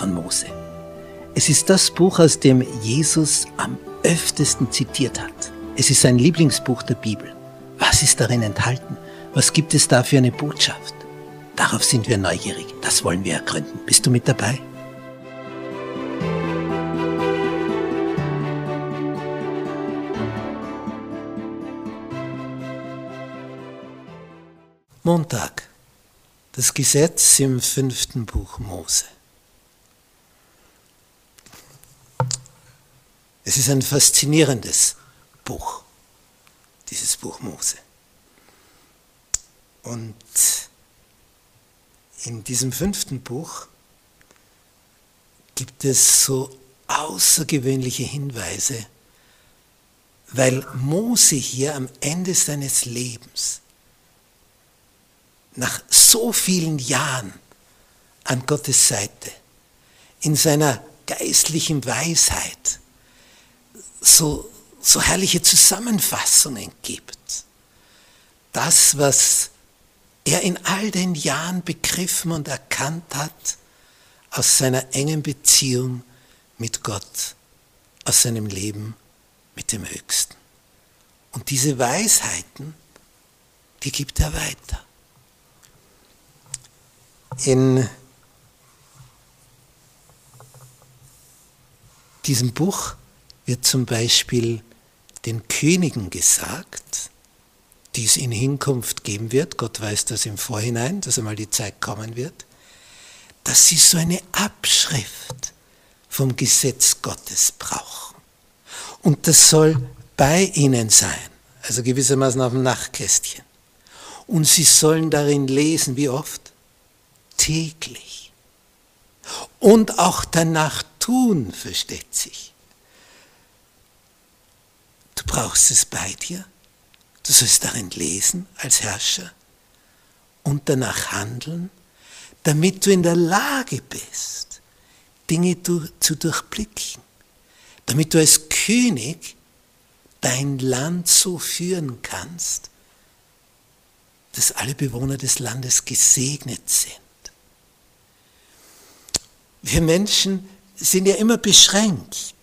von Mose? Es ist das Buch, aus dem Jesus am öftesten zitiert hat. Es ist sein Lieblingsbuch der Bibel. Was ist darin enthalten? Was gibt es da für eine Botschaft? Darauf sind wir neugierig. Das wollen wir ergründen. Bist du mit dabei? Montag. Das Gesetz im fünften Buch Mose. Es ist ein faszinierendes Buch, dieses Buch Mose. Und in diesem fünften Buch gibt es so außergewöhnliche Hinweise, weil Mose hier am Ende seines Lebens, nach so vielen Jahren an Gottes Seite, in seiner geistlichen Weisheit, so, so herrliche Zusammenfassungen gibt. Das, was er in all den Jahren begriffen und erkannt hat aus seiner engen Beziehung mit Gott, aus seinem Leben mit dem Höchsten. Und diese Weisheiten, die gibt er weiter. In diesem Buch wird zum Beispiel den Königen gesagt, die es in Hinkunft geben wird, Gott weiß das im Vorhinein, dass einmal die Zeit kommen wird, dass sie so eine Abschrift vom Gesetz Gottes brauchen. Und das soll bei ihnen sein, also gewissermaßen auf dem Nachtkästchen. Und sie sollen darin lesen, wie oft? Täglich. Und auch danach tun, versteht sich. Brauchst es bei dir Du sollst darin lesen als Herrscher und danach handeln, damit du in der Lage bist, Dinge zu durchblicken, damit du als König dein Land so führen kannst, dass alle Bewohner des Landes gesegnet sind. Wir Menschen sind ja immer beschränkt.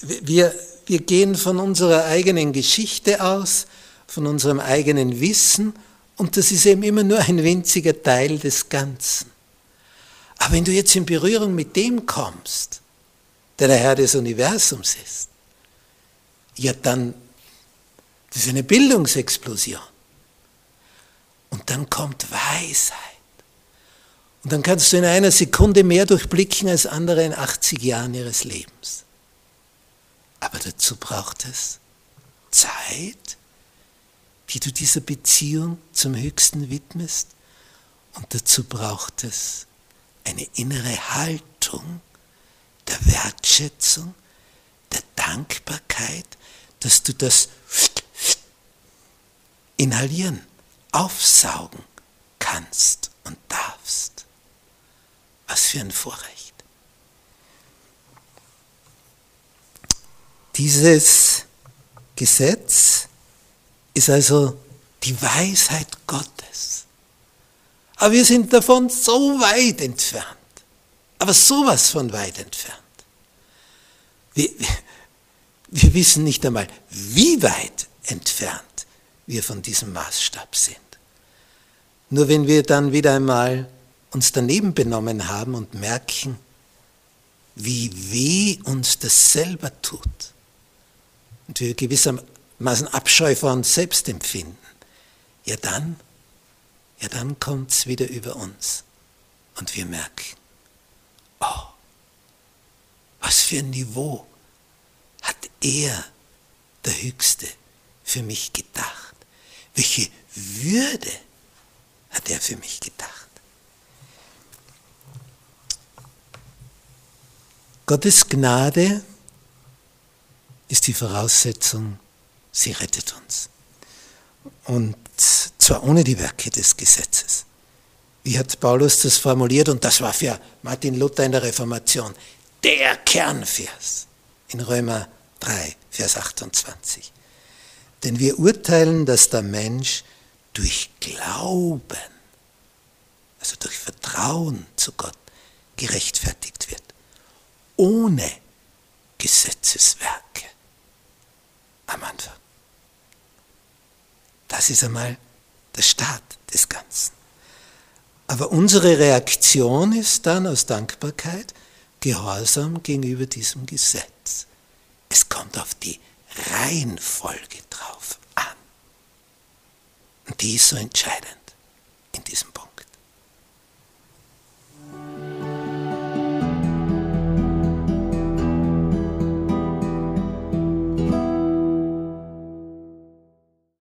Wir, wir gehen von unserer eigenen Geschichte aus, von unserem eigenen Wissen und das ist eben immer nur ein winziger Teil des Ganzen. Aber wenn du jetzt in Berührung mit dem kommst, der der Herr des Universums ist, ja dann, das ist eine Bildungsexplosion. Und dann kommt Weisheit. Und dann kannst du in einer Sekunde mehr durchblicken als andere in 80 Jahren ihres Lebens. Aber dazu braucht es Zeit, die du dieser Beziehung zum Höchsten widmest. Und dazu braucht es eine innere Haltung der Wertschätzung, der Dankbarkeit, dass du das inhalieren, aufsaugen kannst und darfst. Was für ein Vorrecht. Dieses Gesetz ist also die Weisheit Gottes. Aber wir sind davon so weit entfernt. Aber sowas von weit entfernt. Wir, wir wissen nicht einmal, wie weit entfernt wir von diesem Maßstab sind. Nur wenn wir dann wieder einmal uns daneben benommen haben und merken, wie weh uns das selber tut, und wir gewissermaßen Abscheu vor uns selbst empfinden, ja dann, ja dann kommt es wieder über uns und wir merken, oh, was für ein Niveau hat er, der Höchste, für mich gedacht? Welche Würde hat er für mich gedacht? Gottes Gnade ist die Voraussetzung, sie rettet uns. Und zwar ohne die Werke des Gesetzes. Wie hat Paulus das formuliert? Und das war für Martin Luther in der Reformation der Kernvers in Römer 3, Vers 28. Denn wir urteilen, dass der Mensch durch Glauben, also durch Vertrauen zu Gott, gerechtfertigt wird, ohne Gesetzeswerke am Anfang. Das ist einmal der Start des Ganzen. Aber unsere Reaktion ist dann aus Dankbarkeit Gehorsam gegenüber diesem Gesetz. Es kommt auf die Reihenfolge drauf an. Und die ist so entscheidend.